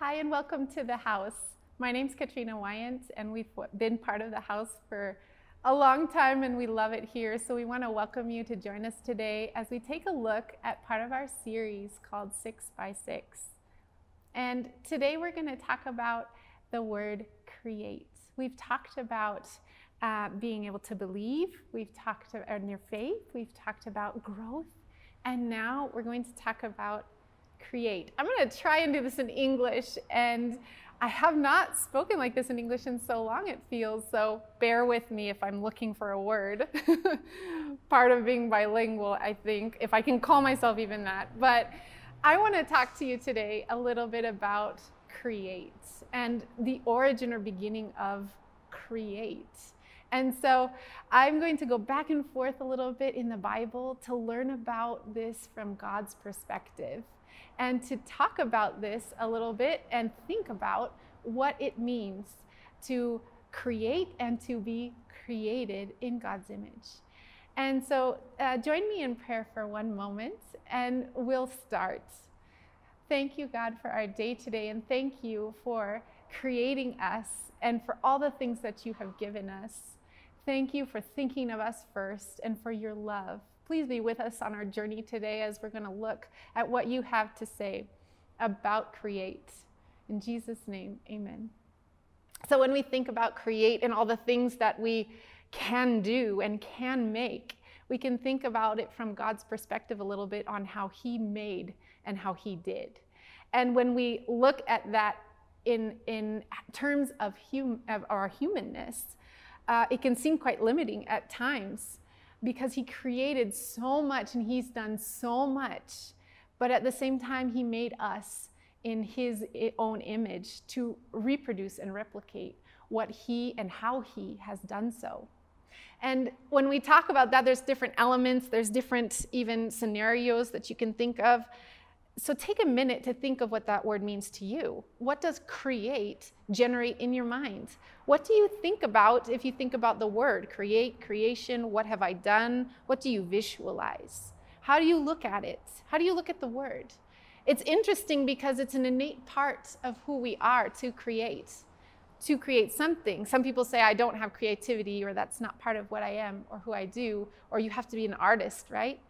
Hi, and welcome to the house. My name's Katrina Wiant, and we've been part of the house for a long time, and we love it here. So, we want to welcome you to join us today as we take a look at part of our series called Six by Six. And today we're going to talk about the word create. We've talked about uh, being able to believe, we've talked about your faith, we've talked about growth, and now we're going to talk about create. I'm going to try and do this in English, and I have not spoken like this in English in so long, it feels, so bear with me if I'm looking for a word. Part of being bilingual, I think, if I can call myself even that. But I want to talk to you today a little bit about create and the origin or beginning of create. And so I'm going to go back and forth a little bit in the Bible to learn about this from God's perspective and to talk about this a little bit and think about what it means to create and to be created in God's image. And so uh, join me in prayer for one moment and we'll start. Thank you, God, for our day today, and thank you for creating us and for all the things that you have given us. Thank you for thinking of us first and for your love. Please be with us on our journey today as we're going to look at what you have to say about create. In Jesus' name, amen. So, when we think about create and all the things that we can do and can make, we can think about it from God's perspective a little bit on how He made and how He did. And when we look at that in, in terms of, hum, of our humanness, uh, it can seem quite limiting at times because he created so much and he's done so much. But at the same time, he made us in his own image to reproduce and replicate what he and how he has done so. And when we talk about that, there's different elements, there's different even scenarios that you can think of. So take a minute to think of what that word means to you. What does create generate in your mind? What do you think about if you think about the word create, creation? What have I done? What do you visualize? How do you look at it? How do you look at the word? It's interesting because it's an innate part of who we are to create, to create something. Some people say, I don't have creativity, or that's not part of what I am or who I do, or you have to be an artist, right?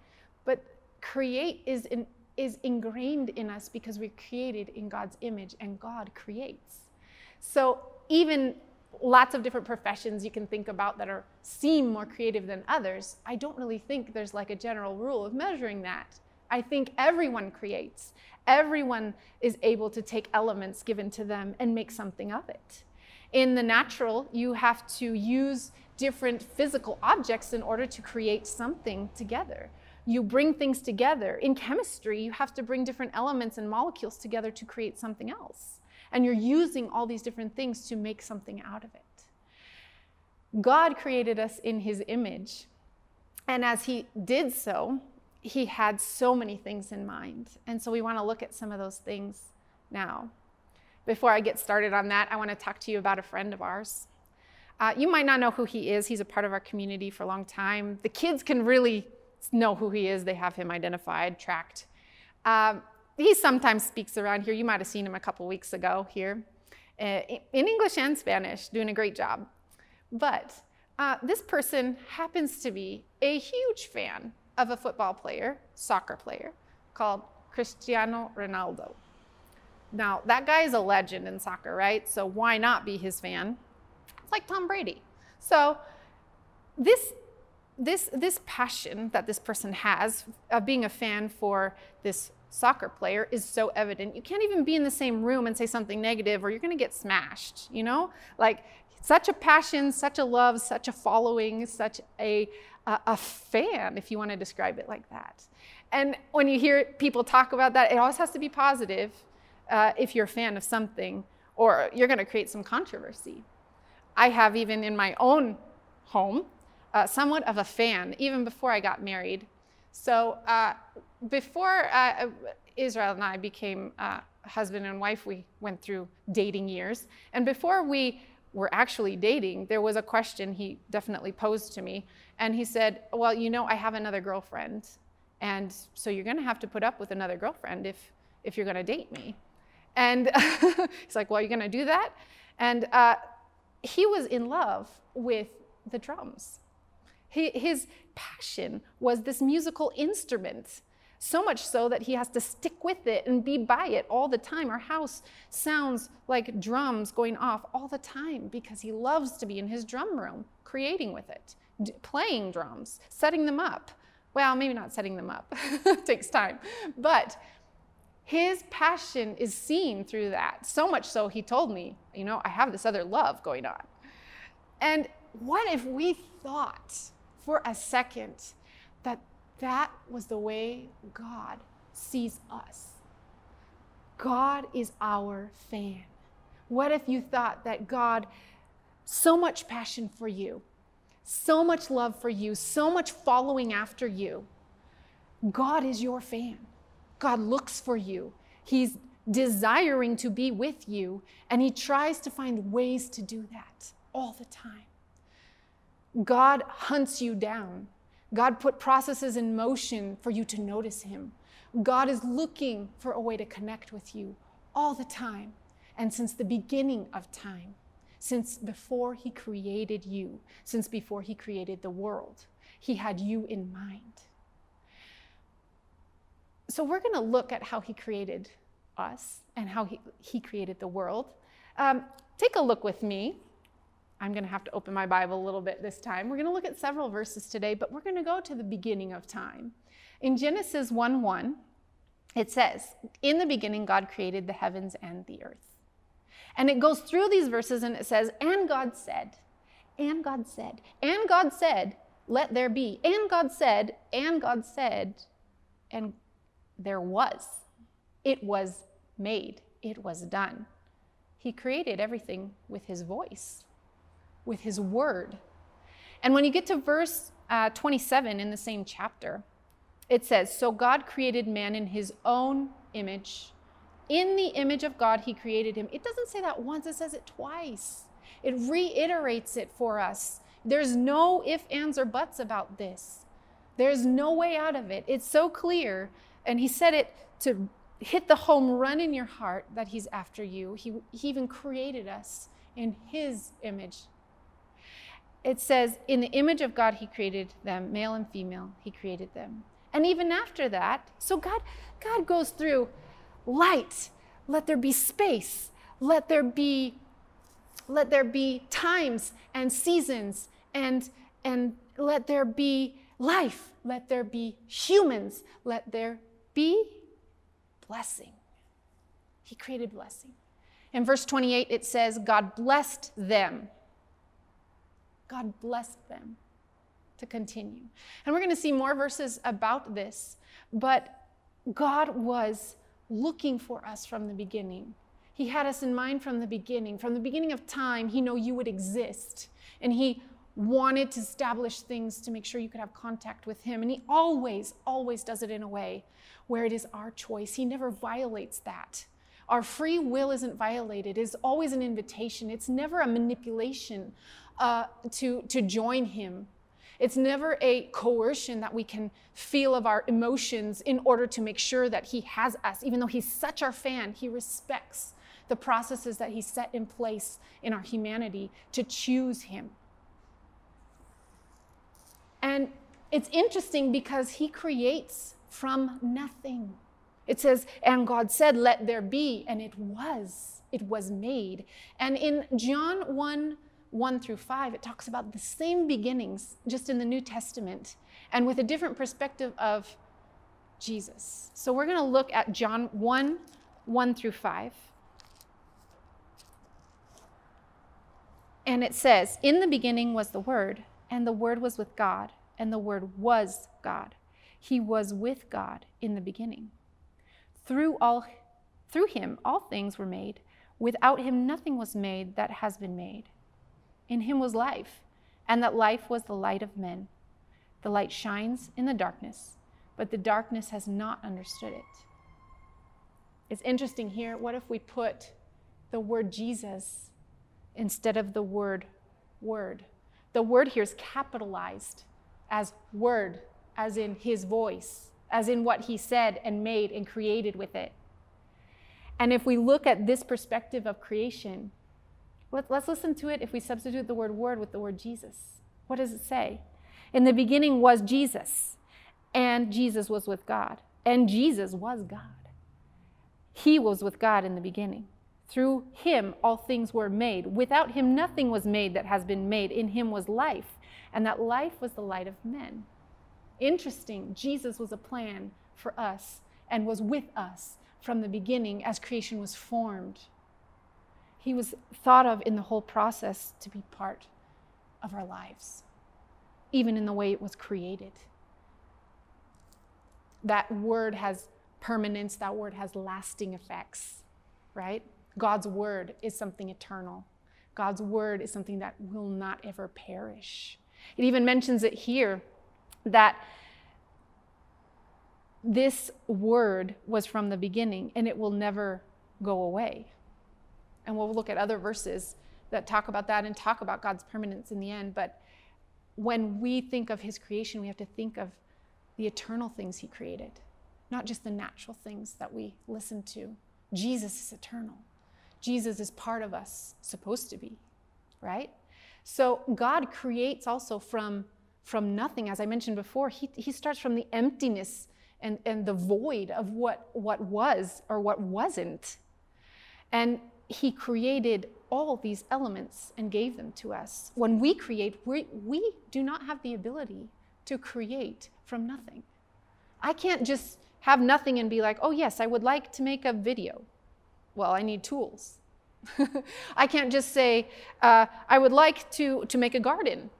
But create is an is ingrained in us because we're created in God's image and God creates. So even lots of different professions you can think about that are seem more creative than others, I don't really think there's like a general rule of measuring that. I think everyone creates. Everyone is able to take elements given to them and make something of it. In the natural, you have to use different physical objects in order to create something together you bring things together. In chemistry, you have to bring different elements and molecules together to create something else. And you're using all these different things to make something out of it. God created us in his image. And as he did so, he had so many things in mind. And so we want to look at some of those things now. Before I get started on that, I want to talk to you about a friend of ours. Uh, you might not know who he is. He's a part of our community for a long time. The kids can really know who he is. They have him identified, tracked. Um, he sometimes speaks around here. You might have seen him a couple weeks ago here uh, in English and Spanish, doing a great job. But uh, this person happens to be a huge fan of a football player, soccer player, called Cristiano Ronaldo. Now, that guy is a legend in soccer, right? So why not be his fan? It's like Tom Brady. So this this, this passion that this person has of being a fan for this soccer player is so evident. You can't even be in the same room and say something negative or you're going to get smashed, you know? Like such a passion, such a love, such a following, such a, a, a fan, if you want to describe it like that. And when you hear people talk about that, it always has to be positive uh, if you're a fan of something or you're going to create some controversy. I have even in my own home uh, somewhat of a fan, even before I got married. So uh, before uh, Israel and I became uh, husband and wife, we went through dating years. And before we were actually dating, there was a question he definitely posed to me. And he said, Well, you know, I have another girlfriend. And so you're going to have to put up with another girlfriend if, if you're going to date me. And he's like, Well, you're going to do that? And uh, he was in love with the drums. His passion was this musical instrument, so much so that he has to stick with it and be by it all the time. Our house sounds like drums going off all the time because he loves to be in his drum room, creating with it, playing drums, setting them up. Well, maybe not setting them up, it takes time. But his passion is seen through that. So much so, he told me, you know, I have this other love going on. And what if we thought for a second that that was the way God sees us? God is our fan. What if you thought that God, so much passion for you, so much love for you, so much following after you, God is your fan. God looks for you. He's desiring to be with you, and He tries to find ways to do that all the time. God hunts you down. God put processes in motion for you to notice Him. God is looking for a way to connect with you all the time. And since the beginning of time, since before He created you, since before He created the world, He had you in mind. So, we're going to look at how He created us and how He, he created the world. Um, take a look with me I'm going to have to open my Bible a little bit this time. We're going to look at several verses today, but we're going to go to the beginning of time. In Genesis 1 1, it says, In the beginning, God created the heavens and the earth. And it goes through these verses and it says, And God said, and God said, and God said, let there be. And God said, and God said, and there was. It was made, it was done. He created everything with his voice with his word. And when you get to verse uh, 27 in the same chapter, it says, So God created man in his own image. In the image of God, he created him. It doesn't say that once, it says it twice. It reiterates it for us. There's no ifs, ands, or buts about this. There's no way out of it. It's so clear. And he said it to hit the home run in your heart that he's after you. He, he even created us in his image it says, In the image of God, He created them, male and female, He created them. And even after that, so God, God goes through light, let there be space, let there be, let there be times and seasons, and, and let there be life, let there be humans, let there be blessing. He created blessing. In verse 28, it says, God blessed them God blessed them to continue. And we're going to see more verses about this, but God was looking for us from the beginning. He had us in mind from the beginning. From the beginning of time, He knew you would exist. And He wanted to establish things to make sure you could have contact with Him. And He always, always does it in a way where it is our choice. He never violates that. Our free will isn't violated, it's always an invitation, it's never a manipulation uh, to, to join Him. It's never a coercion that we can feel of our emotions in order to make sure that He has us. Even though He's such our fan, He respects the processes that He set in place in our humanity to choose Him. And it's interesting because He creates from nothing. It says, and God said, Let there be, and it was. It was made. And in John 1 1 through 5, it talks about the same beginnings, just in the New Testament, and with a different perspective of Jesus. So we're going to look at John 1 1 through 5. And it says, In the beginning was the Word, and the Word was with God, and the Word was God. He was with God in the beginning. Through all through him all things were made. Without him nothing was made that has been made. In him was life, and that life was the light of men. The light shines in the darkness, but the darkness has not understood it. It's interesting here. What if we put the word Jesus instead of the word word? The word here is capitalized as word, as in his voice, as in what he said and made and created with it. And if we look at this perspective of creation, let, us listen to it if we substitute the word word with the word Jesus. What does it say? In the beginning was Jesus, and Jesus was with God, and Jesus was God. He was with God in the beginning. Through him, all things were made. Without him, nothing was made that has been made. In him was life, and that life was the light of men. Interesting, Jesus was a plan for us and was with us from the beginning as creation was formed. He was thought of in the whole process to be part of our lives, even in the way it was created. That word has permanence, that word has lasting effects, right? God's word is something eternal. God's word is something that will not ever perish. It even mentions it here that this word was from the beginning and it will never go away. And we'll look at other verses that talk about that and talk about God's permanence in the end. But when we think of his creation, we have to think of the eternal things he created, not just the natural things that we listen to. Jesus is eternal. Jesus is part of us, supposed to be, right? So God creates also from, from nothing. As I mentioned before, he, he starts from the emptiness and, and the void of what, what was or what wasn't. And he created all these elements and gave them to us. When we create, we, we do not have the ability to create from nothing. I can't just have nothing and be like, oh, yes, I would like to make a video. Well, I need tools. I can't just say, uh, I would like to, to make a garden.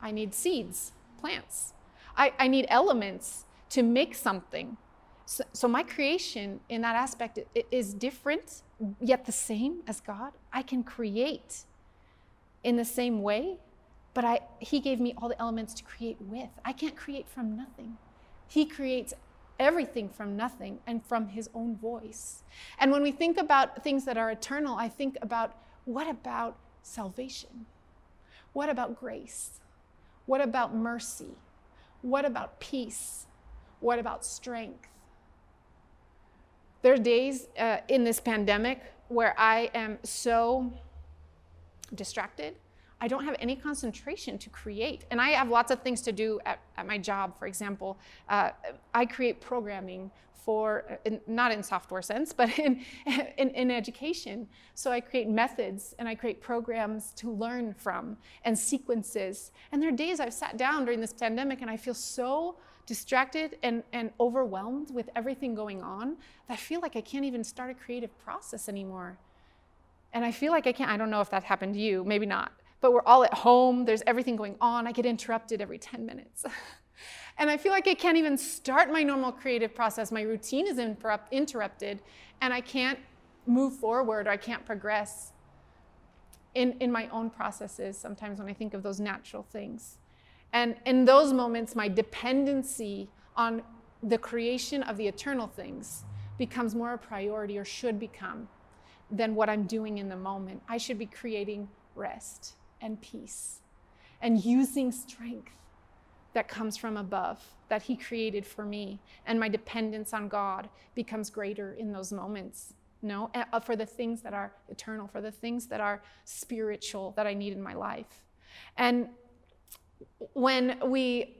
I need seeds, plants. I, I need elements to make something. So, so, my creation in that aspect is different, yet the same as God. I can create in the same way, but I, He gave me all the elements to create with. I can't create from nothing. He creates everything from nothing and from His own voice. And when we think about things that are eternal, I think about what about salvation? What about grace? What about mercy? What about peace? What about strength? There are days uh, in this pandemic where I am so distracted. I don't have any concentration to create. And I have lots of things to do at, at my job. For example, uh, I create programming for, uh, in, not in software sense, but in, in, in, education. So I create methods and I create programs to learn from and sequences. And there are days I've sat down during this pandemic and I feel so distracted and, and overwhelmed with everything going on that I feel like I can't even start a creative process anymore. And I feel like I can't, I don't know if that happened to you, maybe not, but we're all at home, there's everything going on, I get interrupted every 10 minutes. and I feel like I can't even start my normal creative process. My routine is interrupt, interrupted, and I can't move forward or I can't progress in, in my own processes sometimes when I think of those natural things. And in those moments, my dependency on the creation of the eternal things becomes more a priority or should become than what I'm doing in the moment. I should be creating rest and peace and using strength that comes from above that He created for me. And my dependence on God becomes greater in those moments. No, uh, for the things that are eternal, for the things that are spiritual that I need in my life. And when we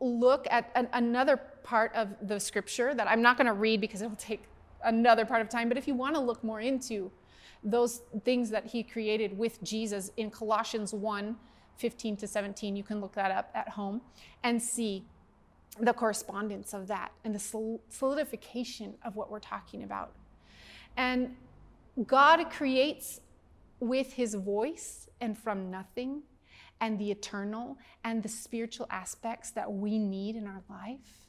look at an, another part of the scripture that I'm not going to read because it will take another part of time, but if you want to look more into those things that he created with Jesus in Colossians 1 15 to 17, you can look that up at home and see the correspondence of that and the solidification of what we're talking about. And God creates with his voice and from nothing and the eternal and the spiritual aspects that we need in our life.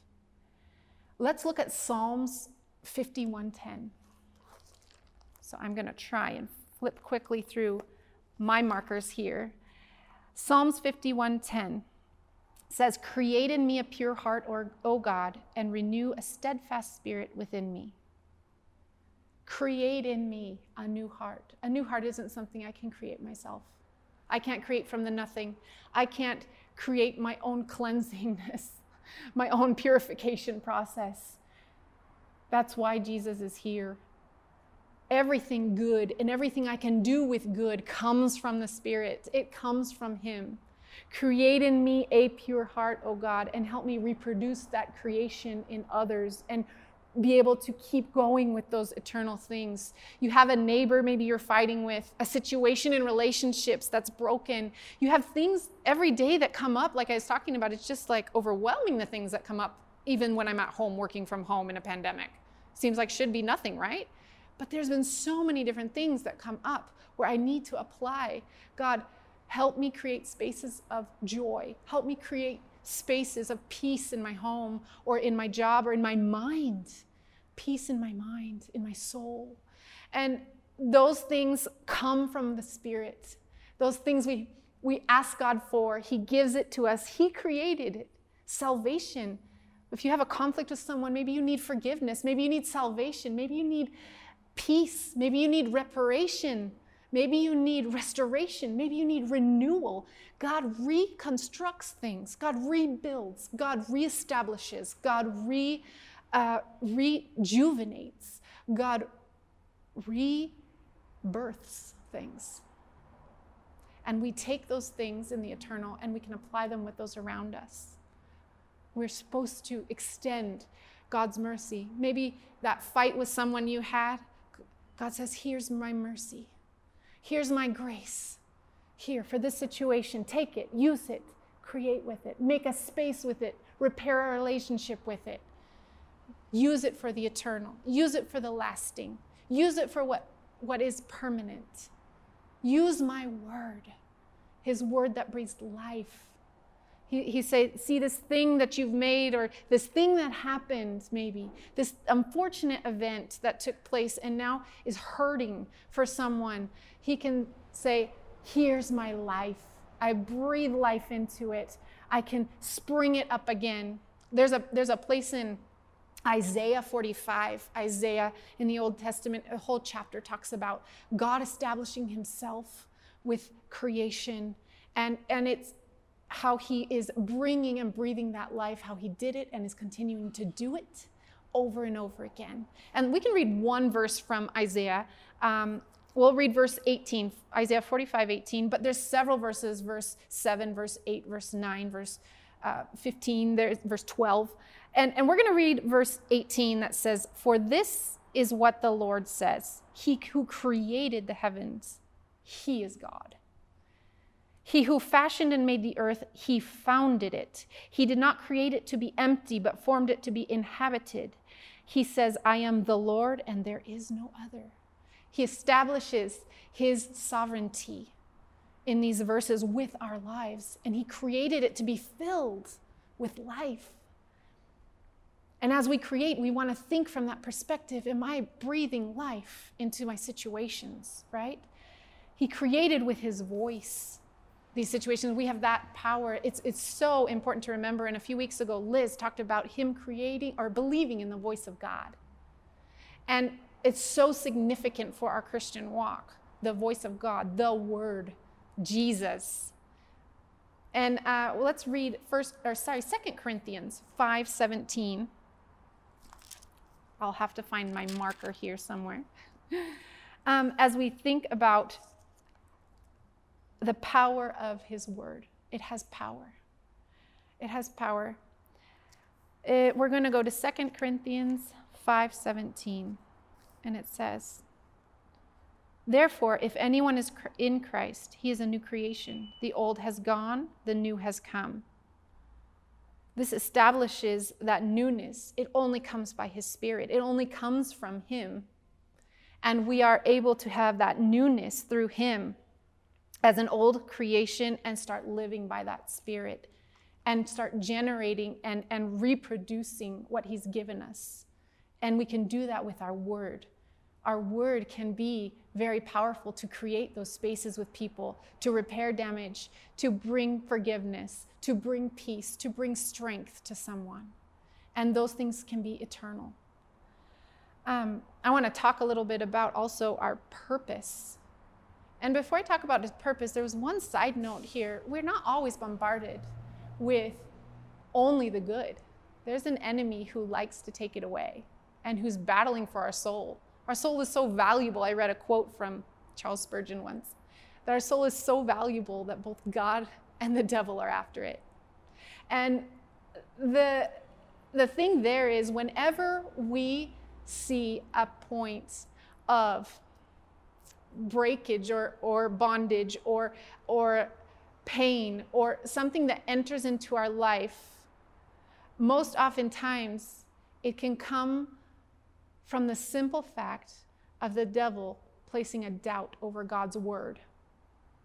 Let's look at Psalms 51:10. So I'm going to try and flip quickly through my markers here. Psalms 51:10 says, "Create in me a pure heart, or, O God, and renew a steadfast spirit within me." Create in me a new heart. A new heart isn't something I can create myself. I can't create from the nothing. I can't create my own cleansingness, my own purification process. That's why Jesus is here. everything good and everything I can do with good comes from the Spirit. It comes from Him. Create in me a pure heart, O God, and help me reproduce that creation in others and be able to keep going with those eternal things. You have a neighbor maybe you're fighting with, a situation in relationships that's broken. You have things every day that come up, like I was talking about. It's just like overwhelming the things that come up, even when I'm at home working from home in a pandemic. Seems like should be nothing, right? But there's been so many different things that come up where I need to apply. God, help me create spaces of joy. Help me create spaces of peace in my home or in my job or in my mind. Peace in my mind, in my soul. And those things come from the Spirit. Those things we, we ask God for, He gives it to us. He created it. Salvation. If you have a conflict with someone, maybe you need forgiveness. Maybe you need salvation. Maybe you need peace. Maybe you need reparation. Maybe you need restoration. Maybe you need renewal. God reconstructs things. God rebuilds. God reestablishes. God re, uh, rejuvenates. God rebirths things. And we take those things in the eternal and we can apply them with those around us. We're supposed to extend God's mercy. Maybe that fight with someone you had, God says, Here's my mercy. Here's my grace. Here for this situation. Take it, use it, create with it, make a space with it, repair a relationship with it. Use it for the eternal, use it for the lasting, use it for what, what is permanent. Use my word, his word that breathes life he, he said, See this thing that you've made, or this thing that happened, maybe, this unfortunate event that took place and now is hurting for someone. He can say, Here's my life. I breathe life into it. I can spring it up again. There's a, there's a place in Isaiah 45, Isaiah in the Old Testament, a whole chapter talks about God establishing himself with creation. And, and it's how he is bringing and breathing that life, how he did it and is continuing to do it over and over again. And we can read one verse from Isaiah. Um, we'll read verse 18, Isaiah 45, 18, but there's several verses, verse 7, verse 8, verse 9, verse uh, 15, there's verse 12. And, and we're going to read verse 18 that says, For this is what the Lord says He who created the heavens, He is God. He who fashioned and made the earth, he founded it. He did not create it to be empty, but formed it to be inhabited. He says, I am the Lord, and there is no other. He establishes his sovereignty in these verses with our lives, and he created it to be filled with life. And as we create, we want to think from that perspective Am I breathing life into my situations, right? He created with his voice these situations. We have that power. It's, it's so important to remember. And a few weeks ago, Liz talked about him creating or believing in the voice of God. And it's so significant for our Christian walk the voice of God, the Word, Jesus. And uh, let's read first, or sorry, Second Corinthians 5 17. I'll have to find my marker here somewhere. Um, as we think about the power of his word. It has power. It has power. It, we're going to go to 2 Corinthians 5:17 and it says Therefore if anyone is in Christ he is a new creation. The old has gone the new has come. This establishes that newness. It only comes by his spirit. It only comes from him. And we are able to have that newness through him as an old creation and start living by that spirit and start generating and, and reproducing what he's given us. And we can do that with our word. Our word can be very powerful to create those spaces with people, to repair damage, to bring forgiveness, to bring peace, to bring strength to someone. And those things can be eternal. Um, I want to talk a little bit about also our purpose and before I talk about his purpose, there was one side note here. We're not always bombarded with only the good. There's an enemy who likes to take it away and who's battling for our soul Our soul is so valuable. I read a quote from Charles Spurgeon once that our soul is so valuable that both God and the devil are after it. And the, the thing there is, whenever we see a point of breakage or, or bondage or, or pain or something that enters into our life, most oftentimes it can come from the simple fact of the devil placing a doubt over God's word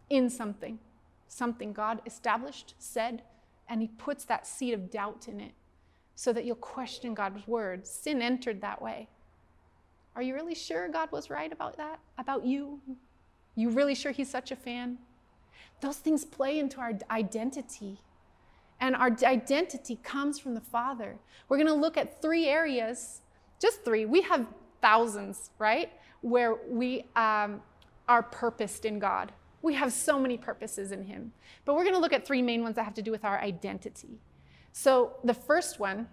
in something, something God established, said, and he puts that seed of doubt in it so that you'll question God's word. Sin entered that way. Are you really sure God was right about that? About you? You really sure he's such a fan? Those things play into our identity. And our identity comes from the Father. We're going to look at three areas, just three. We have thousands, right? Where we um, are purposed in God. We have so many purposes in Him. But we're going to look at three main ones that have to do with our identity. So the first one,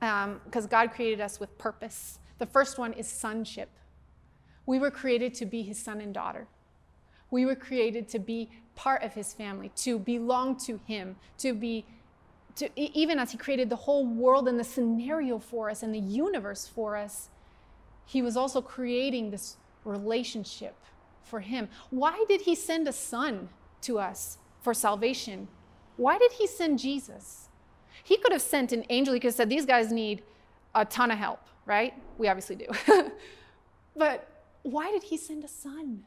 because um, God created us with purpose, the first one is sonship. We were created to be His son and daughter. We were created to be part of his family, to belong to him, to be, to, even as he created the whole world and the scenario for us and the universe for us, he was also creating this relationship for him. Why did he send a son to us for salvation? Why did he send Jesus? He could have sent an angel. He could have said, These guys need a ton of help, right? We obviously do. but why did he send a son?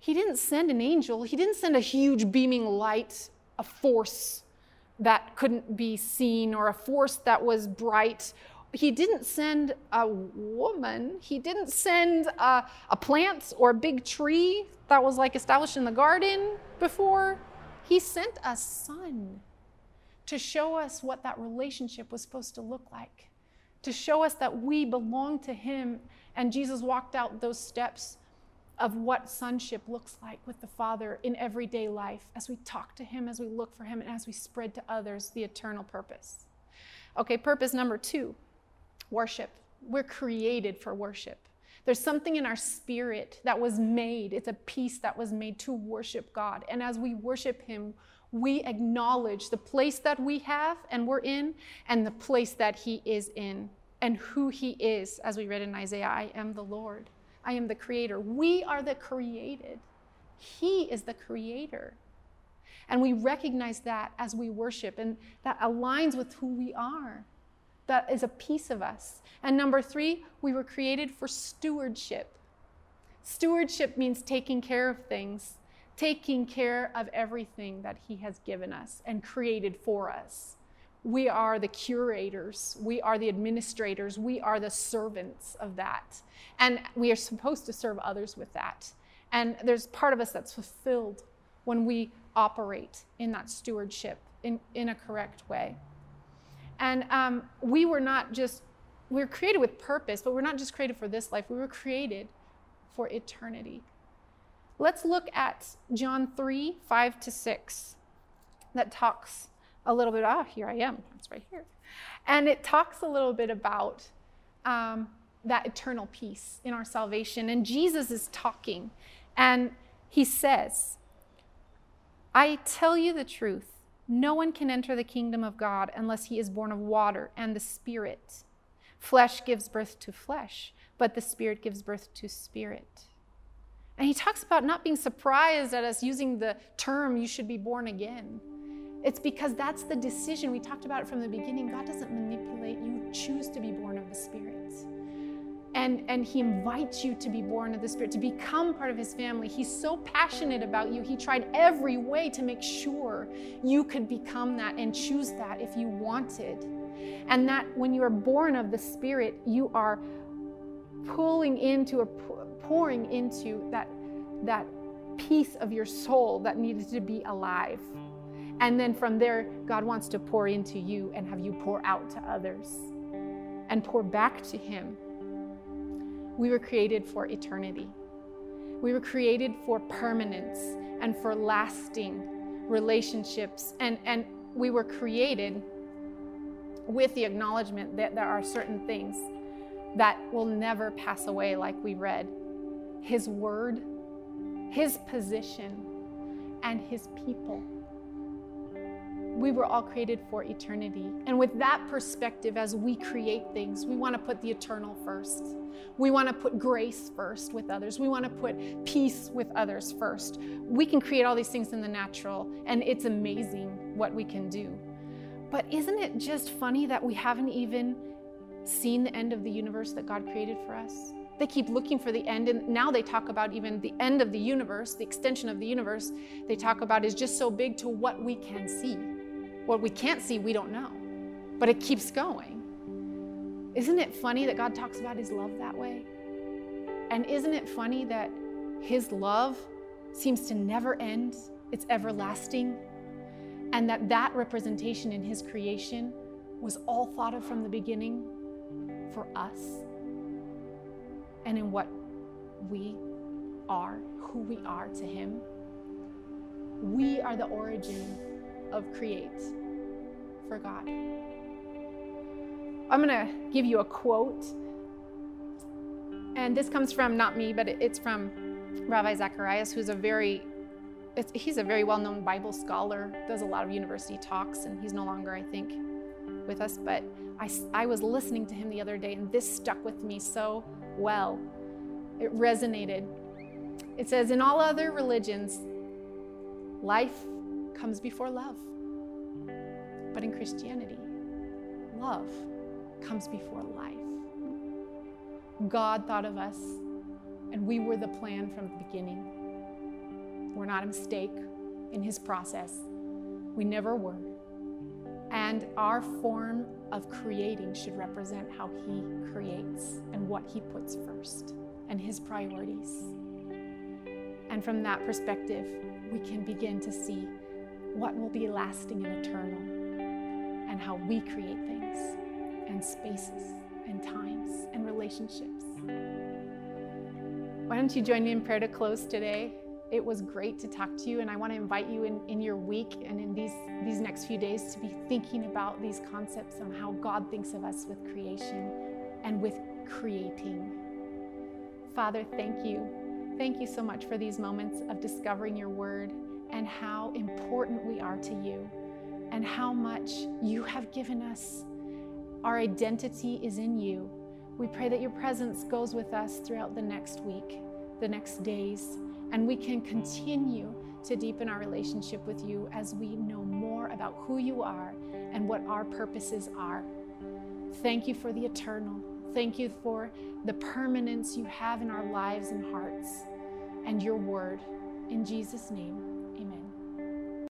He didn't send an angel, he didn't send a huge beaming light, a force that couldn't be seen, or a force that was bright. He didn't send a woman. He didn't send a, a plant or a big tree that was like established in the garden before. He sent a son to show us what that relationship was supposed to look like, to show us that we belong to Him. And Jesus walked out those steps of what sonship looks like with the Father in everyday life as we talk to Him, as we look for Him, and as we spread to others the eternal purpose. Okay, purpose number two worship. We're created for worship. There's something in our spirit that was made, it's a piece that was made to worship God. And as we worship Him, we acknowledge the place that we have and we're in, and the place that He is in, and who He is, as we read in Isaiah I am the Lord. I am the creator. We are the created. He is the creator. And we recognize that as we worship, and that aligns with who we are. That is a piece of us. And number three, we were created for stewardship. Stewardship means taking care of things, taking care of everything that He has given us and created for us. We are the curators, we are the administrators, we are the servants of that. And we are supposed to serve others with that. And there's part of us that's fulfilled when we operate in that stewardship in, in a correct way. And um, we were not just, we were created with purpose, but we're not just created for this life, we were created for eternity. Let's look at John 3 5 to 6 that talks a little bit. Ah, here I am. It's right here. And it talks a little bit about um, that eternal peace in our salvation. And Jesus is talking, and he says, I tell you the truth. No one can enter the kingdom of God unless he is born of water and the Spirit. Flesh gives birth to flesh, but the Spirit gives birth to spirit. And he talks about not being surprised at us using the term, you should be born again. It's because that's the decision. We talked about it from the beginning. God doesn't manipulate. You choose to be born of the Spirit. And, and He invites you to be born of the Spirit, to become part of His family. He's so passionate about you. He tried every way to make sure you could become that and choose that if you wanted. And that when you are born of the Spirit, you are pulling into or pouring into that, that piece of your soul that needed to be alive. And then from there, God wants to pour into you and have you pour out to others and pour back to Him. We were created for eternity. We were created for permanence and for lasting relationships. And, and we were created with the acknowledgement that there are certain things that will never pass away, like we read. His word, His position, and His people. We were all created for eternity. And with that perspective, as we create things, we want to put the eternal first. We want to put grace first with others. We want to put peace with others first. We can create all these things in the natural, and it's amazing what we can do. But isn't it just funny that we haven't even seen the end of the universe that God created for us? They keep looking for the end, and now they talk about even the end of the universe, the extension of the universe, they talk about is just so big to what we can see. What we can't see, we don't know, but it keeps going. Isn't it funny that God talks about his love that way? And isn't it funny that his love seems to never end? It's everlasting. And that that representation in his creation was all thought of from the beginning for us and in what we are, who we are to him. We are the origin of create for God. I'm going to give you a quote. And this comes from not me, but it's from Ravi Zacharias, who's a very he's a very well-known Bible scholar, does a lot of university talks, and he's no longer, I think, with us. But I, I was listening to him the other day, and this stuck with me so well. It resonated. It says, In all other religions, life comes before love. But in Christianity, love comes before life. God thought of us, and we were the plan from the beginning. We're not a mistake in His process. We never were. And our form of creating should represent how He creates and what He puts first and His priorities. And from that perspective, we can begin to see what will be lasting and eternal and how we create things and spaces and times and relationships. Why don't you join me in prayer to close today? It was great to talk to you, and I want to invite you in, in your week and in these, these next few days to be thinking about these concepts on how God thinks of us with creation and with creating. Father, thank you. Thank you so much for these moments of discovering your word and how important we are to you and how much you have given us our identity is in you. We pray that your presence goes with us throughout the next week, the next days, and we can continue to deepen our relationship with you as we know more about who you are and what our purposes are. Thank you for the eternal. Thank you for the permanence you have in our lives and hearts and your word. In Jesus' name.